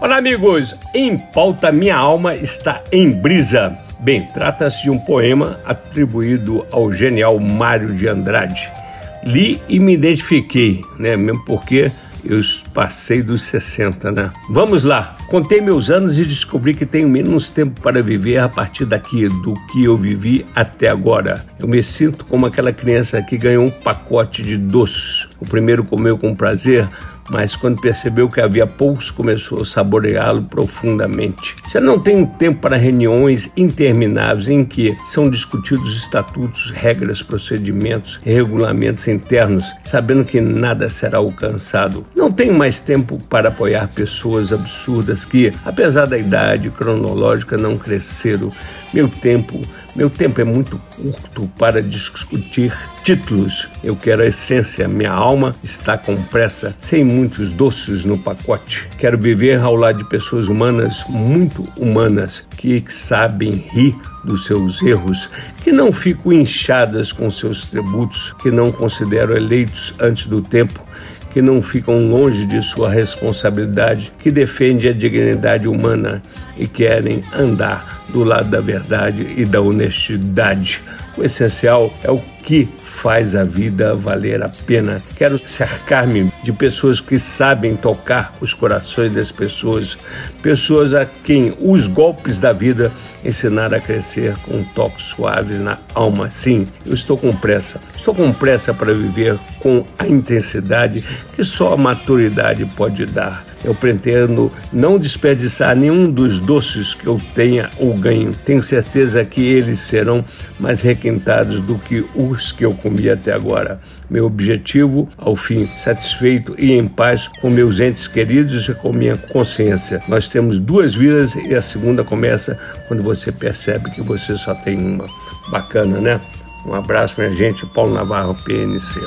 Olá, amigos! Em pauta, minha alma está em brisa. Bem, trata-se de um poema atribuído ao genial Mário de Andrade. Li e me identifiquei, né? Mesmo porque eu passei dos 60, né? Vamos lá. Contei meus anos e descobri que tenho menos tempo para viver a partir daqui do que eu vivi até agora. Eu me sinto como aquela criança que ganhou um pacote de doces. O primeiro comeu com prazer, mas quando percebeu que havia poucos, começou a saboreá-lo profundamente. Já não tenho tempo para reuniões intermináveis em que são discutidos estatutos, regras, procedimentos regulamentos internos, sabendo que nada será alcançado. Não tenho mais tempo para apoiar pessoas absurdas que, apesar da idade cronológica, não cresceram. Meu tempo, meu tempo é muito curto para discutir títulos. Eu quero a essência, minha alma está com pressa, sem muitos doces no pacote. Quero viver ao lado de pessoas humanas, muito humanas, que sabem rir dos seus erros, que não ficam inchadas com seus tributos, que não consideram eleitos antes do tempo, que não ficam longe de sua responsabilidade, que defendem a dignidade humana e querem andar do lado da verdade e da honestidade. O essencial é o que faz a vida valer a pena. Quero cercar-me de pessoas que sabem tocar os corações das pessoas, pessoas a quem os golpes da vida ensinaram a crescer com toques suaves na alma. Sim, eu estou com pressa. Estou com pressa para viver com a intensidade que só a maturidade pode dar. Eu pretendo não desperdiçar nenhum dos doces que eu tenha ou ganho. Tenho certeza que eles serão mais requintados do que os que eu comi até agora. Meu objetivo, ao fim, satisfeito e em paz com meus entes queridos e com minha consciência. Nós temos duas vidas e a segunda começa quando você percebe que você só tem uma. Bacana, né? Um abraço, minha gente. Paulo Navarro, PNC.